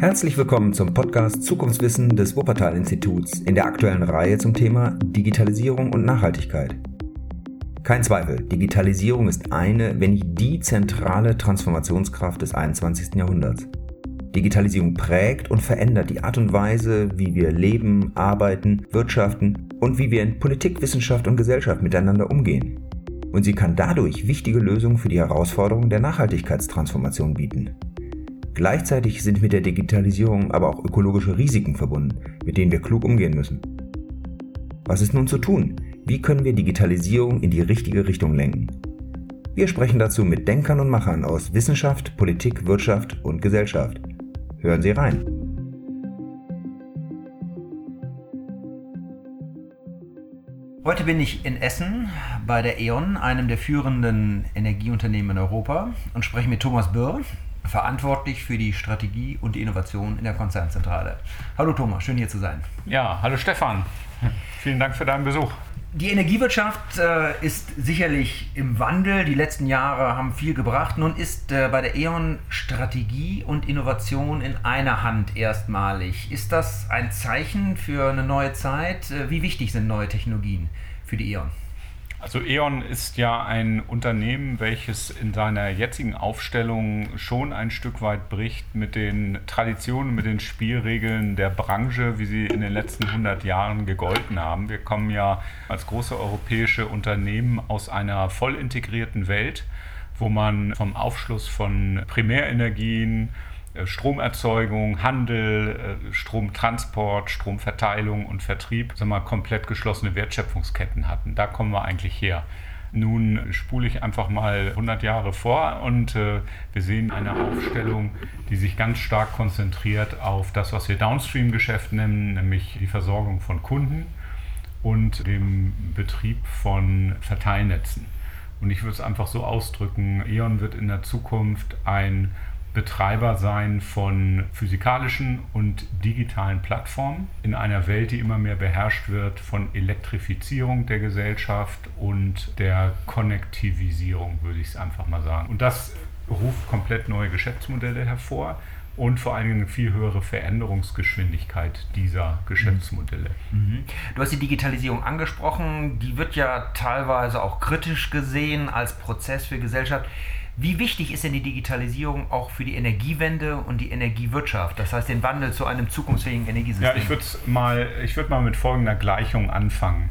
Herzlich willkommen zum Podcast Zukunftswissen des Wuppertal-Instituts in der aktuellen Reihe zum Thema Digitalisierung und Nachhaltigkeit. Kein Zweifel, Digitalisierung ist eine, wenn nicht die zentrale Transformationskraft des 21. Jahrhunderts. Digitalisierung prägt und verändert die Art und Weise, wie wir leben, arbeiten, wirtschaften und wie wir in Politik, Wissenschaft und Gesellschaft miteinander umgehen. Und sie kann dadurch wichtige Lösungen für die Herausforderungen der Nachhaltigkeitstransformation bieten. Gleichzeitig sind mit der Digitalisierung aber auch ökologische Risiken verbunden, mit denen wir klug umgehen müssen. Was ist nun zu tun? Wie können wir Digitalisierung in die richtige Richtung lenken? Wir sprechen dazu mit Denkern und Machern aus Wissenschaft, Politik, Wirtschaft und Gesellschaft. Hören Sie rein. Heute bin ich in Essen bei der E.ON, einem der führenden Energieunternehmen in Europa, und spreche mit Thomas Bürr, verantwortlich für die Strategie und die Innovation in der Konzernzentrale. Hallo Thomas, schön hier zu sein. Ja, hallo Stefan. Vielen Dank für deinen Besuch. Die Energiewirtschaft äh, ist sicherlich im Wandel. Die letzten Jahre haben viel gebracht. Nun ist äh, bei der E.ON Strategie und Innovation in einer Hand erstmalig. Ist das ein Zeichen für eine neue Zeit? Äh, wie wichtig sind neue Technologien für die E.ON? Also E.ON ist ja ein Unternehmen, welches in seiner jetzigen Aufstellung schon ein Stück weit bricht mit den Traditionen, mit den Spielregeln der Branche, wie sie in den letzten 100 Jahren gegolten haben. Wir kommen ja als große europäische Unternehmen aus einer voll integrierten Welt, wo man vom Aufschluss von Primärenergien, Stromerzeugung, Handel, äh, Stromtransport, Stromverteilung und Vertrieb sagen wir, komplett geschlossene Wertschöpfungsketten hatten. Da kommen wir eigentlich her. Nun spule ich einfach mal 100 Jahre vor und äh, wir sehen eine Aufstellung, die sich ganz stark konzentriert auf das, was wir Downstream-Geschäft nennen, nämlich die Versorgung von Kunden und dem Betrieb von Verteilnetzen. Und ich würde es einfach so ausdrücken, E.ON wird in der Zukunft ein Betreiber sein von physikalischen und digitalen Plattformen in einer Welt, die immer mehr beherrscht wird von Elektrifizierung der Gesellschaft und der Konnektivisierung, würde ich es einfach mal sagen. Und das ruft komplett neue Geschäftsmodelle hervor und vor allen Dingen eine viel höhere Veränderungsgeschwindigkeit dieser Geschäftsmodelle. Mhm. Du hast die Digitalisierung angesprochen, die wird ja teilweise auch kritisch gesehen als Prozess für Gesellschaft. Wie wichtig ist denn die Digitalisierung auch für die Energiewende und die Energiewirtschaft? Das heißt, den Wandel zu einem zukunftsfähigen Energiesystem? Ja, ich würde mal, würd mal mit folgender Gleichung anfangen.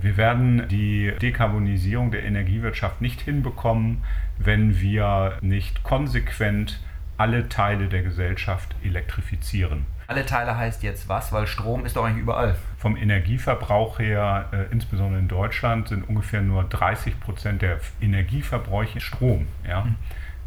Wir werden die Dekarbonisierung der Energiewirtschaft nicht hinbekommen, wenn wir nicht konsequent alle Teile der Gesellschaft elektrifizieren. Alle Teile heißt jetzt was, weil Strom ist doch eigentlich überall. Vom Energieverbrauch her, äh, insbesondere in Deutschland, sind ungefähr nur 30 Prozent der Energieverbräuche Strom ja, mhm.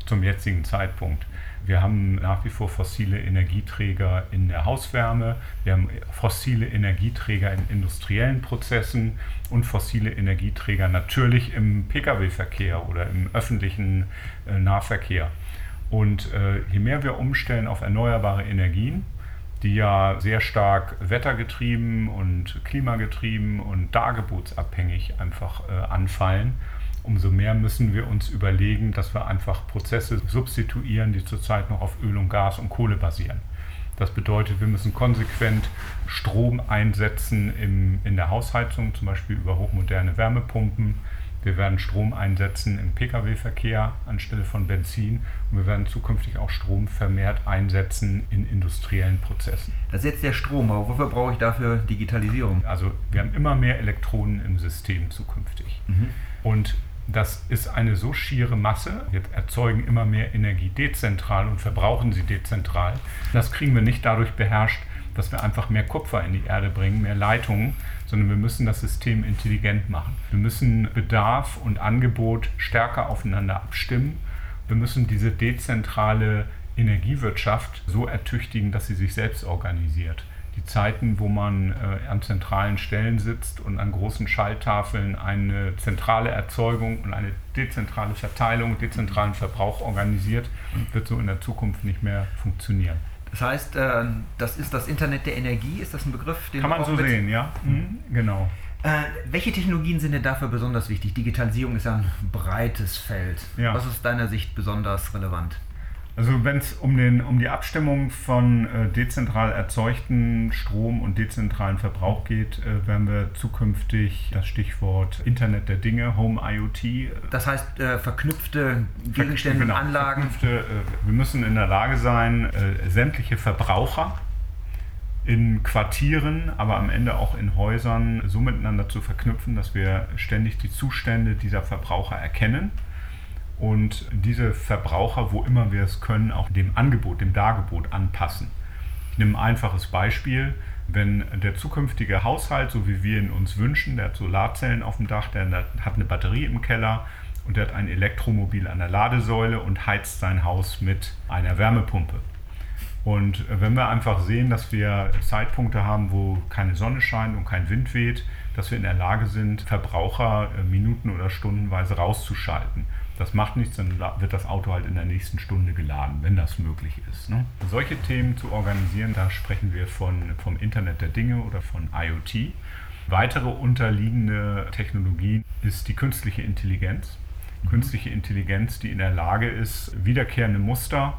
zum jetzigen Zeitpunkt. Wir haben nach wie vor fossile Energieträger in der Hauswärme, wir haben fossile Energieträger in industriellen Prozessen und fossile Energieträger natürlich im Pkw-Verkehr oder im öffentlichen äh, Nahverkehr. Und äh, je mehr wir umstellen auf erneuerbare Energien, die ja sehr stark wettergetrieben und klimagetrieben und dargebotsabhängig einfach äh, anfallen, umso mehr müssen wir uns überlegen, dass wir einfach Prozesse substituieren, die zurzeit noch auf Öl und Gas und Kohle basieren. Das bedeutet, wir müssen konsequent Strom einsetzen im, in der Hausheizung, zum Beispiel über hochmoderne Wärmepumpen. Wir werden Strom einsetzen im Pkw-Verkehr anstelle von Benzin und wir werden zukünftig auch Strom vermehrt einsetzen in industriellen Prozessen. Das ist jetzt der Strom, aber wofür brauche ich dafür Digitalisierung? Also wir haben immer mehr Elektronen im System zukünftig. Mhm. Und das ist eine so schiere Masse. Wir erzeugen immer mehr Energie dezentral und verbrauchen sie dezentral. Das kriegen wir nicht dadurch beherrscht, dass wir einfach mehr Kupfer in die Erde bringen, mehr Leitungen, sondern wir müssen das System intelligent machen. Wir müssen Bedarf und Angebot stärker aufeinander abstimmen. Wir müssen diese dezentrale Energiewirtschaft so ertüchtigen, dass sie sich selbst organisiert. Die Zeiten, wo man äh, an zentralen Stellen sitzt und an großen Schalltafeln eine zentrale Erzeugung und eine dezentrale Verteilung, dezentralen Verbrauch organisiert, wird so in der Zukunft nicht mehr funktionieren. Das heißt, äh, das ist das Internet der Energie, ist das ein Begriff, den Kann man so sehen, ja. Mhm. Genau. Äh, welche Technologien sind denn dafür besonders wichtig? Digitalisierung ist ja ein breites Feld. Ja. Was ist aus deiner Sicht besonders relevant? Also wenn es um, um die Abstimmung von äh, dezentral erzeugten Strom und dezentralen Verbrauch geht, äh, werden wir zukünftig das Stichwort Internet der Dinge, Home IoT. Äh, das heißt äh, verknüpfte Gegenstände, genau, Anlagen. Verknüpfte, äh, wir müssen in der Lage sein, äh, sämtliche Verbraucher in Quartieren, aber am Ende auch in Häusern so miteinander zu verknüpfen, dass wir ständig die Zustände dieser Verbraucher erkennen und diese Verbraucher, wo immer wir es können, auch dem Angebot, dem Dargebot anpassen. Ich nehme ein einfaches Beispiel. Wenn der zukünftige Haushalt, so wie wir ihn uns wünschen, der hat Solarzellen auf dem Dach, der hat eine Batterie im Keller und der hat ein Elektromobil an der Ladesäule und heizt sein Haus mit einer Wärmepumpe. Und wenn wir einfach sehen, dass wir Zeitpunkte haben, wo keine Sonne scheint und kein Wind weht, dass wir in der Lage sind, Verbraucher äh, minuten- oder stundenweise rauszuschalten. Das macht nichts, dann wird das Auto halt in der nächsten Stunde geladen, wenn das möglich ist. Ne? Solche Themen zu organisieren, da sprechen wir von, vom Internet der Dinge oder von IoT. Weitere unterliegende Technologie ist die künstliche Intelligenz. Künstliche Intelligenz, die in der Lage ist, wiederkehrende Muster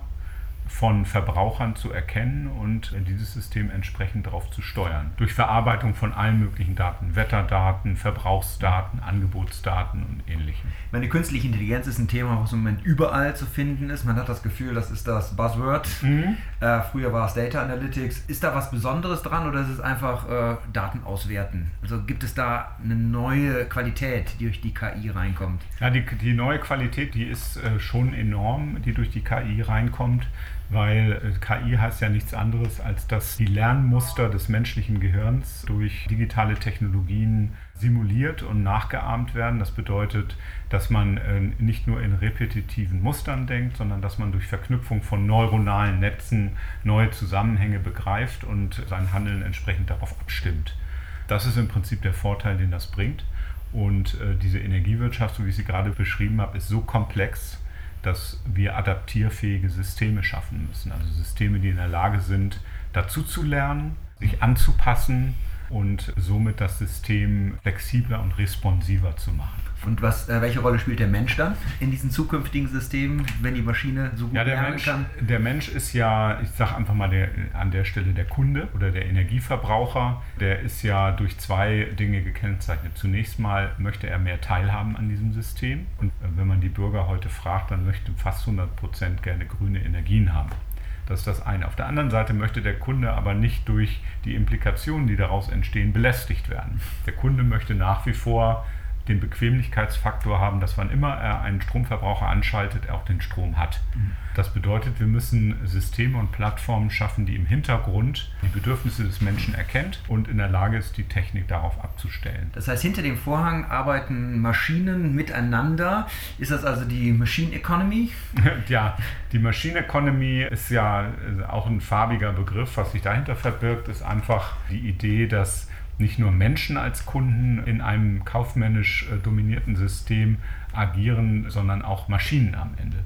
von Verbrauchern zu erkennen und dieses System entsprechend darauf zu steuern. Durch Verarbeitung von allen möglichen Daten, Wetterdaten, Verbrauchsdaten, Angebotsdaten und ähnlichem. Meine künstliche Intelligenz ist ein Thema, was im Moment überall zu finden ist. Man hat das Gefühl, das ist das Buzzword. Mhm. Äh, früher war es Data Analytics. Ist da was Besonderes dran oder ist es einfach äh, Daten auswerten? Also gibt es da eine neue Qualität, die durch die KI reinkommt? Ja, die, die neue Qualität, die ist äh, schon enorm, die durch die KI reinkommt weil äh, KI heißt ja nichts anderes, als dass die Lernmuster des menschlichen Gehirns durch digitale Technologien simuliert und nachgeahmt werden. Das bedeutet, dass man äh, nicht nur in repetitiven Mustern denkt, sondern dass man durch Verknüpfung von neuronalen Netzen neue Zusammenhänge begreift und sein Handeln entsprechend darauf abstimmt. Das ist im Prinzip der Vorteil, den das bringt. Und äh, diese Energiewirtschaft, so wie ich sie gerade beschrieben habe, ist so komplex, dass wir adaptierfähige Systeme schaffen müssen. Also Systeme, die in der Lage sind, dazu zu lernen, sich anzupassen und somit das System flexibler und responsiver zu machen. Und was, äh, welche Rolle spielt der Mensch dann in diesen zukünftigen Systemen, wenn die Maschine so gut ja, der Mensch, kann? Der Mensch ist ja, ich sage einfach mal der, an der Stelle der Kunde oder der Energieverbraucher. Der ist ja durch zwei Dinge gekennzeichnet. Zunächst mal möchte er mehr teilhaben an diesem System. Und äh, wenn man die Bürger heute fragt, dann möchten fast 100 Prozent gerne grüne Energien haben. Das ist das eine. Auf der anderen Seite möchte der Kunde aber nicht durch die Implikationen, die daraus entstehen, belästigt werden. Der Kunde möchte nach wie vor den Bequemlichkeitsfaktor haben, dass wann immer er einen Stromverbraucher anschaltet, er auch den Strom hat. Mhm. Das bedeutet, wir müssen Systeme und Plattformen schaffen, die im Hintergrund die Bedürfnisse des Menschen erkennt und in der Lage ist, die Technik darauf abzustellen. Das heißt, hinter dem Vorhang arbeiten Maschinen miteinander. Ist das also die Machine Economy? ja, die Machine Economy ist ja auch ein farbiger Begriff. Was sich dahinter verbirgt, ist einfach die Idee, dass nicht nur Menschen als Kunden in einem kaufmännisch äh, dominierten System agieren, sondern auch Maschinen am Ende.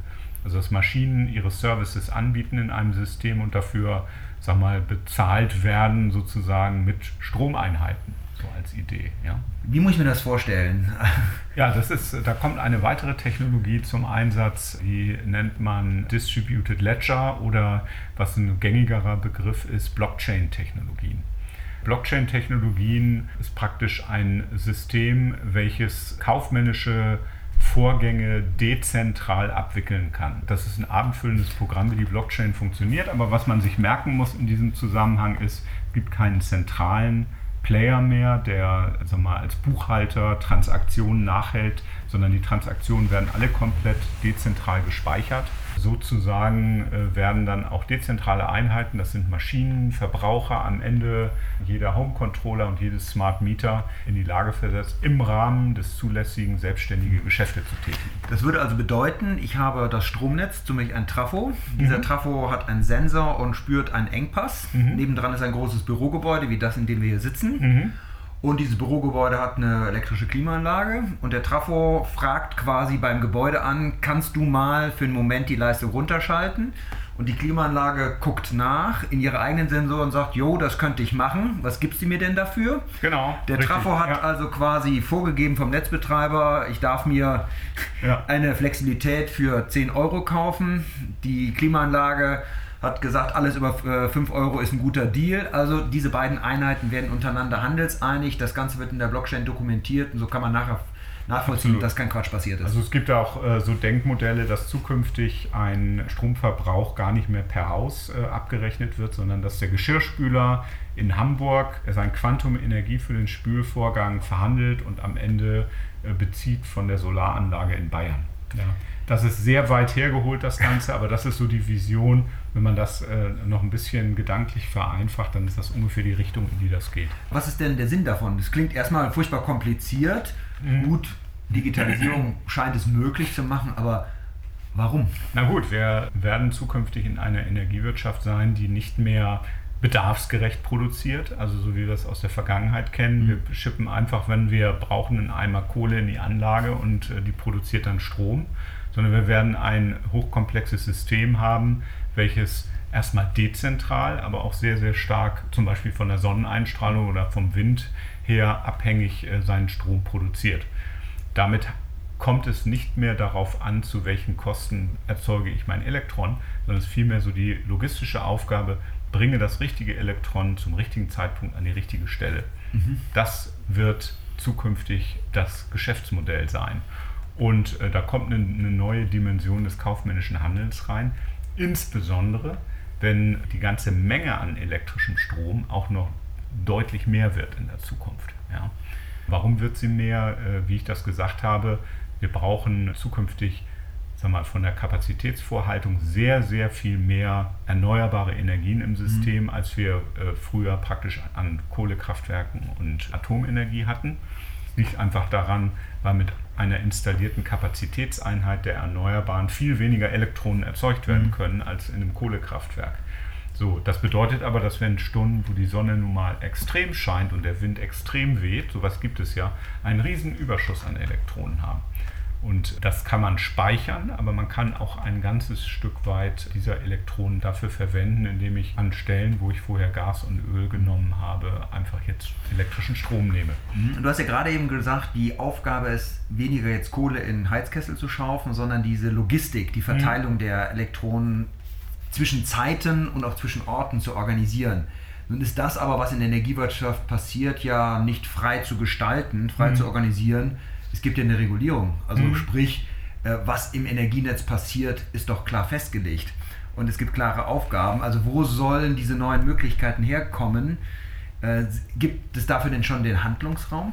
Also dass Maschinen ihre Services anbieten in einem System und dafür, sag mal, bezahlt werden sozusagen mit Stromeinheiten, so als Idee. Ja. Wie muss ich mir das vorstellen? Ja, das ist, da kommt eine weitere Technologie zum Einsatz, die nennt man Distributed Ledger oder was ein gängigerer Begriff ist, Blockchain-Technologien. Blockchain-Technologien ist praktisch ein System, welches kaufmännische Vorgänge dezentral abwickeln kann. Das ist ein abendfüllendes Programm, wie die Blockchain funktioniert. Aber was man sich merken muss in diesem Zusammenhang ist, es gibt keinen zentralen Player mehr, der sag mal, als Buchhalter Transaktionen nachhält, sondern die Transaktionen werden alle komplett dezentral gespeichert sozusagen äh, werden dann auch dezentrale Einheiten, das sind Maschinen, Verbraucher am Ende, jeder Home-Controller und jedes Smart Meter in die Lage versetzt, im Rahmen des zulässigen selbstständige Geschäfte zu tätigen. Das würde also bedeuten, ich habe das Stromnetz, zum Beispiel ein Trafo. Dieser mhm. Trafo hat einen Sensor und spürt einen Engpass. Mhm. Nebendran ist ein großes Bürogebäude, wie das, in dem wir hier sitzen. Mhm. Und dieses Bürogebäude hat eine elektrische Klimaanlage und der Trafo fragt quasi beim Gebäude an, kannst du mal für einen Moment die Leistung runterschalten? und die Klimaanlage guckt nach in ihre eigenen Sensoren und sagt, jo, das könnte ich machen. Was gibt sie mir denn dafür? Genau. Der richtig, Trafo hat ja. also quasi vorgegeben vom Netzbetreiber, ich darf mir ja. eine Flexibilität für 10 Euro kaufen. Die Klimaanlage hat gesagt, alles über 5 äh, Euro ist ein guter Deal. Also diese beiden Einheiten werden untereinander handelseinig. Das Ganze wird in der Blockchain dokumentiert und so kann man nachher nachvollziehen, Absolut. dass kein Quatsch passiert ist. Also es gibt auch äh, so Denkmodelle, dass zukünftig ein Stromverbrauch gar nicht mehr per Haus äh, abgerechnet wird, sondern dass der Geschirrspüler in Hamburg sein Quantum Energie für den Spülvorgang verhandelt und am Ende äh, bezieht von der Solaranlage in Bayern. Ja. Das ist sehr weit hergeholt, das Ganze, aber das ist so die Vision. Wenn man das äh, noch ein bisschen gedanklich vereinfacht, dann ist das ungefähr die Richtung, in die das geht. Was ist denn der Sinn davon? Das klingt erstmal furchtbar kompliziert. Mhm. Gut, Digitalisierung scheint es möglich zu machen, aber warum? Na gut, wir werden zukünftig in einer Energiewirtschaft sein, die nicht mehr bedarfsgerecht produziert, also so wie wir es aus der Vergangenheit kennen. Wir mhm. schippen einfach, wenn wir brauchen, einen Eimer Kohle in die Anlage und äh, die produziert dann Strom, sondern wir werden ein hochkomplexes System haben, welches erstmal dezentral, aber auch sehr, sehr stark zum Beispiel von der Sonneneinstrahlung oder vom Wind her abhängig äh, seinen Strom produziert. Damit kommt es nicht mehr darauf an, zu welchen Kosten erzeuge ich mein Elektron, sondern es ist vielmehr so die logistische Aufgabe, bringe das richtige Elektron zum richtigen Zeitpunkt an die richtige Stelle. Mhm. Das wird zukünftig das Geschäftsmodell sein. Und äh, da kommt eine, eine neue Dimension des kaufmännischen Handelns rein, insbesondere wenn die ganze Menge an elektrischem Strom auch noch deutlich mehr wird in der Zukunft. Ja. Warum wird sie mehr? Äh, wie ich das gesagt habe, wir brauchen zukünftig sag mal, von der Kapazitätsvorhaltung sehr, sehr viel mehr erneuerbare Energien im System, mhm. als wir äh, früher praktisch an Kohlekraftwerken und Atomenergie hatten. Liegt einfach daran, weil mit einer installierten Kapazitätseinheit der Erneuerbaren viel weniger Elektronen erzeugt werden mhm. können als in einem Kohlekraftwerk. So, das bedeutet aber, dass wir in Stunden, wo die Sonne nun mal extrem scheint und der Wind extrem weht, sowas gibt es ja, einen riesen Überschuss an Elektronen haben. Und das kann man speichern, aber man kann auch ein ganzes Stück weit dieser Elektronen dafür verwenden, indem ich an Stellen, wo ich vorher Gas und Öl genommen habe, einfach jetzt elektrischen Strom nehme. Mhm. Du hast ja gerade eben gesagt, die Aufgabe ist weniger jetzt Kohle in Heizkessel zu schaufen, sondern diese Logistik, die Verteilung mhm. der Elektronen zwischen Zeiten und auch zwischen Orten zu organisieren. Nun ist das aber, was in der Energiewirtschaft passiert, ja nicht frei zu gestalten, frei mhm. zu organisieren. Es gibt ja eine Regulierung. Also mhm. sprich, äh, was im Energienetz passiert, ist doch klar festgelegt. Und es gibt klare Aufgaben. Also wo sollen diese neuen Möglichkeiten herkommen? Äh, gibt es dafür denn schon den Handlungsraum?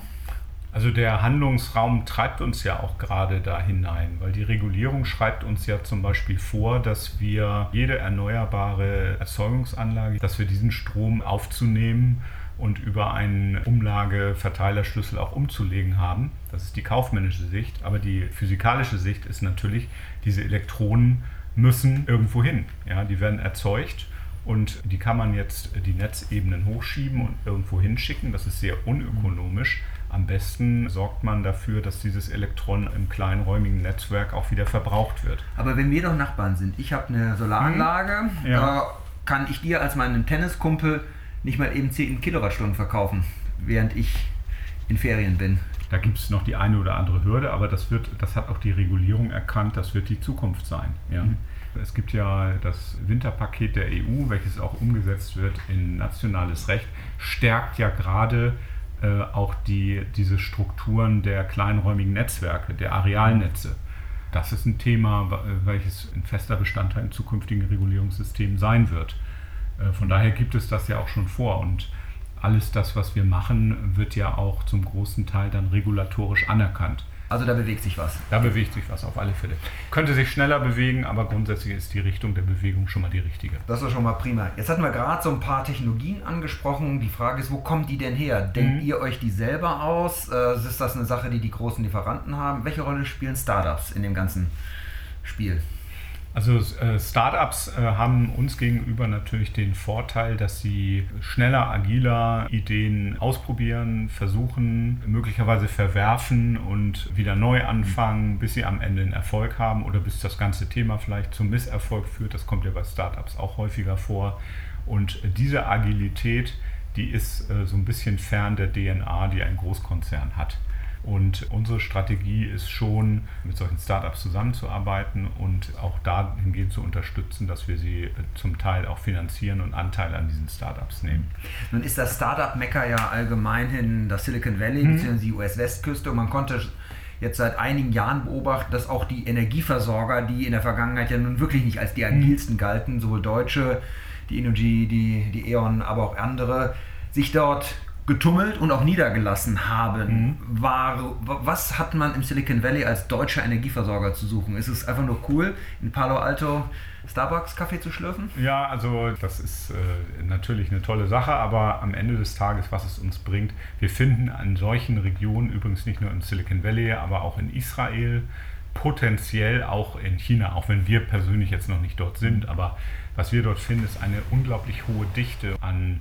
Also der Handlungsraum treibt uns ja auch gerade da hinein, weil die Regulierung schreibt uns ja zum Beispiel vor, dass wir jede erneuerbare Erzeugungsanlage, dass wir diesen Strom aufzunehmen und über einen Umlageverteilerschlüssel auch umzulegen haben. Das ist die kaufmännische Sicht, aber die physikalische Sicht ist natürlich, diese Elektronen müssen irgendwo hin. Ja, die werden erzeugt und die kann man jetzt die Netzebenen hochschieben und irgendwo hinschicken. Das ist sehr unökonomisch. Am besten sorgt man dafür, dass dieses Elektron im kleinräumigen Netzwerk auch wieder verbraucht wird. Aber wenn wir doch Nachbarn sind, ich habe eine Solaranlage, hm. ja. kann ich dir als meinem Tenniskumpel nicht mal eben 10 Kilowattstunden verkaufen, während ich in Ferien bin. Da gibt es noch die eine oder andere Hürde, aber das, wird, das hat auch die Regulierung erkannt, das wird die Zukunft sein. Ja. Mhm. Es gibt ja das Winterpaket der EU, welches auch umgesetzt wird in nationales Recht, stärkt ja gerade äh, auch die, diese Strukturen der kleinräumigen Netzwerke, der Arealnetze. Das ist ein Thema, welches ein fester Bestandteil im zukünftigen Regulierungssystem sein wird. Äh, von daher gibt es das ja auch schon vor und alles das, was wir machen, wird ja auch zum großen Teil dann regulatorisch anerkannt. Also da bewegt sich was. Da bewegt sich was auf alle Fälle. Könnte sich schneller bewegen, aber grundsätzlich ist die Richtung der Bewegung schon mal die richtige. Das ist schon mal prima. Jetzt hatten wir gerade so ein paar Technologien angesprochen. Die Frage ist, wo kommen die denn her? Denkt mhm. ihr euch die selber aus? Äh, ist das eine Sache, die die großen Lieferanten haben? Welche Rolle spielen Startups in dem ganzen Spiel? Also äh, Startups äh, haben uns gegenüber natürlich den Vorteil, dass sie schneller, agiler Ideen ausprobieren, versuchen, möglicherweise verwerfen und wieder neu anfangen, bis sie am Ende einen Erfolg haben oder bis das ganze Thema vielleicht zum Misserfolg führt. Das kommt ja bei Startups auch häufiger vor. Und diese Agilität, die ist äh, so ein bisschen fern der DNA, die ein Großkonzern hat. Und unsere Strategie ist schon, mit solchen Startups zusammenzuarbeiten und auch dahingehend zu unterstützen, dass wir sie äh, zum Teil auch finanzieren und Anteile an diesen Startups nehmen. Nun ist das Startup-Mecker ja allgemein hin das Silicon Valley mhm. bzw. die US-Westküste und man konnte jetzt seit einigen Jahren beobachten, dass auch die Energieversorger, die in der Vergangenheit ja nun wirklich nicht als die mhm. agilsten galten, sowohl deutsche, die Energy, die, die E.ON, aber auch andere, sich dort getummelt und auch niedergelassen haben. Mhm. War, was hat man im Silicon Valley als deutscher Energieversorger zu suchen? Ist es einfach nur cool, in Palo Alto Starbucks Kaffee zu schlürfen? Ja, also das ist äh, natürlich eine tolle Sache, aber am Ende des Tages, was es uns bringt, wir finden an solchen Regionen, übrigens nicht nur im Silicon Valley, aber auch in Israel, potenziell auch in China, auch wenn wir persönlich jetzt noch nicht dort sind, aber was wir dort finden, ist eine unglaublich hohe Dichte an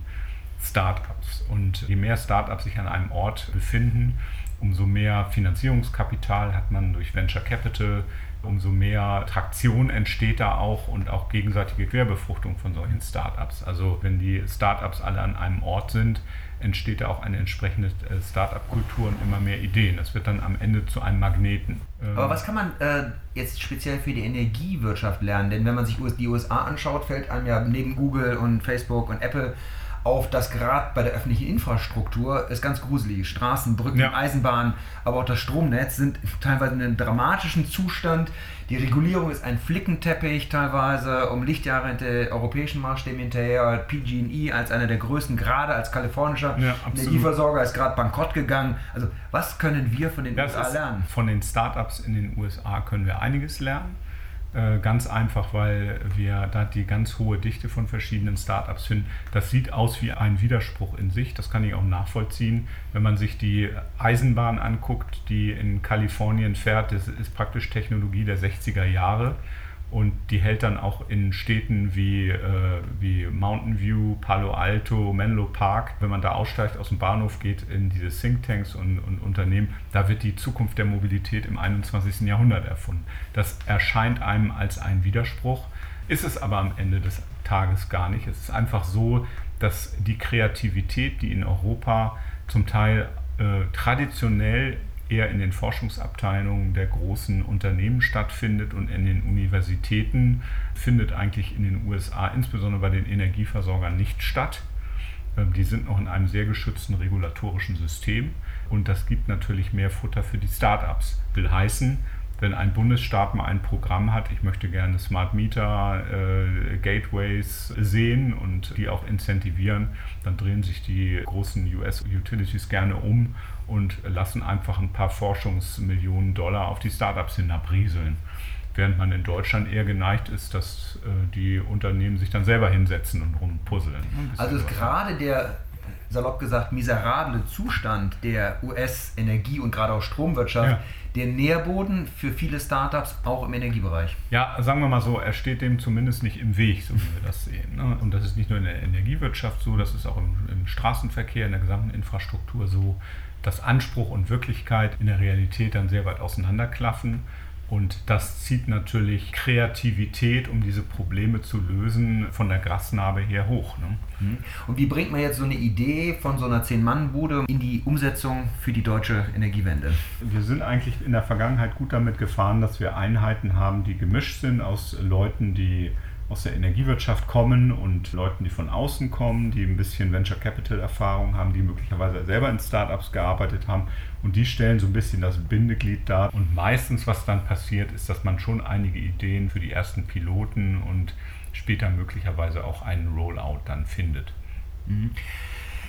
Startups. Und je mehr Startups sich an einem Ort befinden, umso mehr Finanzierungskapital hat man durch Venture Capital, umso mehr Traktion entsteht da auch und auch gegenseitige Querbefruchtung von solchen Startups. Also wenn die Startups alle an einem Ort sind, entsteht da auch eine entsprechende äh, Startup-Kultur und immer mehr Ideen. Das wird dann am Ende zu einem Magneten. Aber ähm, was kann man äh, jetzt speziell für die Energiewirtschaft lernen? Denn wenn man sich die USA anschaut, fällt einem ja neben Google und Facebook und Apple auf das gerade bei der öffentlichen Infrastruktur ist ganz gruselig. Straßen, Brücken, ja. Eisenbahnen, aber auch das Stromnetz sind teilweise in einem dramatischen Zustand. Die Regulierung ist ein Flickenteppich teilweise um Lichtjahre hinter europäischen Maßstäben hinterher. PG&E als einer der größten, gerade als kalifornischer ja, Energieversorger, ist gerade bankrott gegangen. Also was können wir von den das USA lernen? Von den Startups in den USA können wir einiges lernen. Äh, ganz einfach, weil wir da die ganz hohe Dichte von verschiedenen Startups finden. Das sieht aus wie ein Widerspruch in sich. Das kann ich auch nachvollziehen. Wenn man sich die Eisenbahn anguckt, die in Kalifornien fährt, das ist praktisch Technologie der 60er Jahre. Und die hält dann auch in Städten wie, äh, wie Mountain View, Palo Alto, Menlo Park, wenn man da aussteigt aus dem Bahnhof, geht in diese Thinktanks und, und Unternehmen, da wird die Zukunft der Mobilität im 21. Jahrhundert erfunden. Das erscheint einem als ein Widerspruch, ist es aber am Ende des Tages gar nicht. Es ist einfach so, dass die Kreativität, die in Europa zum Teil äh, traditionell eher in den Forschungsabteilungen der großen Unternehmen stattfindet und in den Universitäten findet eigentlich in den USA, insbesondere bei den Energieversorgern, nicht statt. Ähm, die sind noch in einem sehr geschützten regulatorischen System und das gibt natürlich mehr Futter für die Start-ups. Will heißen, wenn ein Bundesstaat mal ein Programm hat, ich möchte gerne Smart Meter, äh, Gateways sehen und die auch incentivieren, dann drehen sich die großen US-Utilities gerne um und lassen einfach ein paar Forschungsmillionen Dollar auf die Startups hinabrieseln. Während man in Deutschland eher geneigt ist, dass äh, die Unternehmen sich dann selber hinsetzen und rumpuzzeln. Also ist gerade der salopp gesagt miserable Zustand der US-Energie- und gerade auch Stromwirtschaft ja. Der Nährboden für viele Startups auch im Energiebereich. Ja, sagen wir mal so, er steht dem zumindest nicht im Weg, so wie wir das sehen. Ne? Und das ist nicht nur in der Energiewirtschaft so, das ist auch im, im Straßenverkehr, in der gesamten Infrastruktur so, dass Anspruch und Wirklichkeit in der Realität dann sehr weit auseinanderklaffen. Und das zieht natürlich Kreativität, um diese Probleme zu lösen, von der Grasnarbe her hoch. Ne? Mhm. Und wie bringt man jetzt so eine Idee von so einer Zehn-Mann-Bude in die Umsetzung für die deutsche Energiewende? Wir sind eigentlich in der Vergangenheit gut damit gefahren, dass wir Einheiten haben, die gemischt sind aus Leuten, die aus der Energiewirtschaft kommen und Leuten, die von außen kommen, die ein bisschen Venture Capital Erfahrung haben, die möglicherweise selber in Startups gearbeitet haben und die stellen so ein bisschen das Bindeglied dar. Und meistens, was dann passiert, ist, dass man schon einige Ideen für die ersten Piloten und später möglicherweise auch einen Rollout dann findet. Mhm.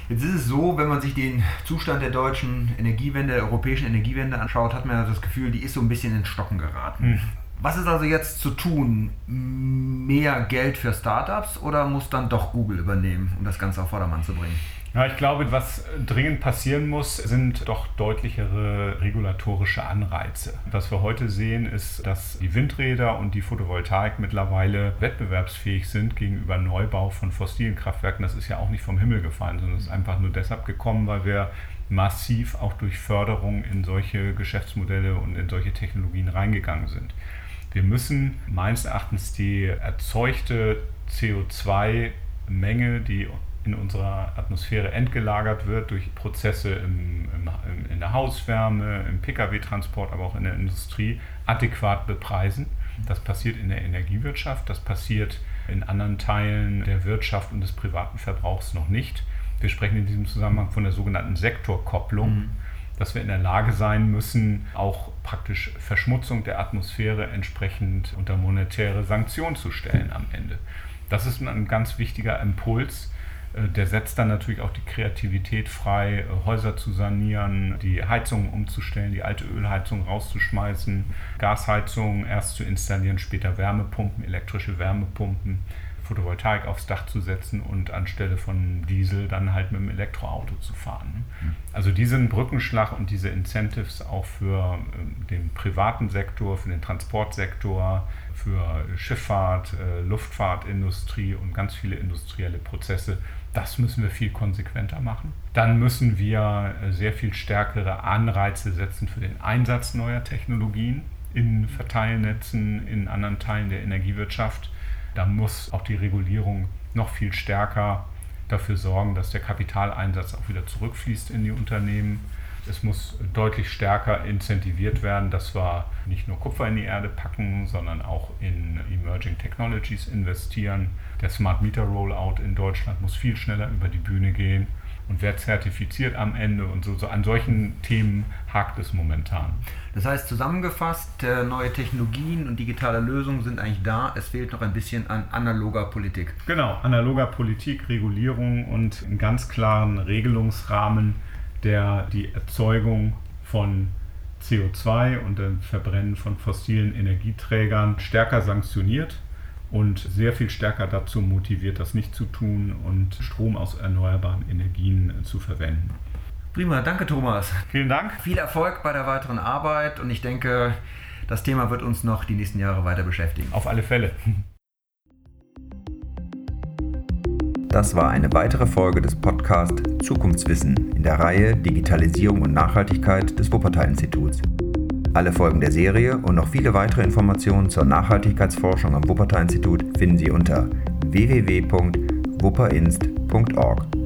Jetzt ist es so, wenn man sich den Zustand der deutschen Energiewende, der europäischen Energiewende anschaut, hat man das Gefühl, die ist so ein bisschen ins Stocken geraten. Mhm. Was ist also jetzt zu tun? Mehr Geld für Startups oder muss dann doch Google übernehmen, um das Ganze auf Vordermann zu bringen? Ja, ich glaube, was dringend passieren muss, sind doch deutlichere regulatorische Anreize. Was wir heute sehen, ist, dass die Windräder und die Photovoltaik mittlerweile wettbewerbsfähig sind gegenüber Neubau von fossilen Kraftwerken. Das ist ja auch nicht vom Himmel gefallen, sondern es ist einfach nur deshalb gekommen, weil wir massiv auch durch Förderung in solche Geschäftsmodelle und in solche Technologien reingegangen sind. Wir müssen meines Erachtens die erzeugte CO2-Menge, die in unserer Atmosphäre entgelagert wird durch Prozesse im, im, in der Hauswärme, im Pkw-Transport, aber auch in der Industrie, adäquat bepreisen. Das passiert in der Energiewirtschaft, das passiert in anderen Teilen der Wirtschaft und des privaten Verbrauchs noch nicht. Wir sprechen in diesem Zusammenhang von der sogenannten Sektorkopplung, mhm. dass wir in der Lage sein müssen, auch praktisch Verschmutzung der Atmosphäre entsprechend unter monetäre Sanktionen zu stellen am Ende. Das ist ein ganz wichtiger Impuls, äh, der setzt dann natürlich auch die Kreativität frei, äh, Häuser zu sanieren, die Heizungen umzustellen, die alte Ölheizung rauszuschmeißen, Gasheizungen erst zu installieren, später Wärmepumpen, elektrische Wärmepumpen, Photovoltaik aufs Dach zu setzen und anstelle von Diesel dann halt mit dem Elektroauto zu fahren. Mhm. Also diesen Brückenschlag und diese Incentives auch für ähm, den privaten Sektor, für den Transportsektor, für Schifffahrt, äh, Luftfahrtindustrie und ganz viele industrielle Prozesse das müssen wir viel konsequenter machen. Dann müssen wir äh, sehr viel stärkere Anreize setzen für den Einsatz neuer Technologien in Verteilnetzen, in anderen Teilen der Energiewirtschaft. Da muss auch die Regulierung noch viel stärker dafür sorgen, dass der Kapitaleinsatz auch wieder zurückfließt in die Unternehmen. Es muss deutlich stärker incentiviert werden, dass wir nicht nur Kupfer in die Erde packen, sondern auch in Emerging Technologies investieren. Der Smart Meter Rollout in Deutschland muss viel schneller über die Bühne gehen und wer zertifiziert am Ende und so, so, an solchen Themen hakt es momentan. Das heißt zusammengefasst, äh, neue Technologien und digitale Lösungen sind eigentlich da, es fehlt noch ein bisschen an analoger Politik. Genau, analoger Politik, Regulierung und einen ganz klaren Regelungsrahmen, der die Erzeugung von CO2 und dem Verbrennen von fossilen Energieträgern stärker sanktioniert und sehr viel stärker dazu motiviert, das nicht zu tun und Strom aus erneuerbaren Energien zu verwenden. Prima, danke Thomas. Vielen Dank. Viel Erfolg bei der weiteren Arbeit und ich denke, das Thema wird uns noch die nächsten Jahre weiter beschäftigen. Auf alle Fälle. Das war eine weitere Folge des Podcasts Zukunftswissen in der Reihe Digitalisierung und Nachhaltigkeit des Wuppertal-Instituts. Alle Folgen der Serie und noch viele weitere Informationen zur Nachhaltigkeitsforschung am Wuppertal-Institut finden Sie unter www.wupperinst.org.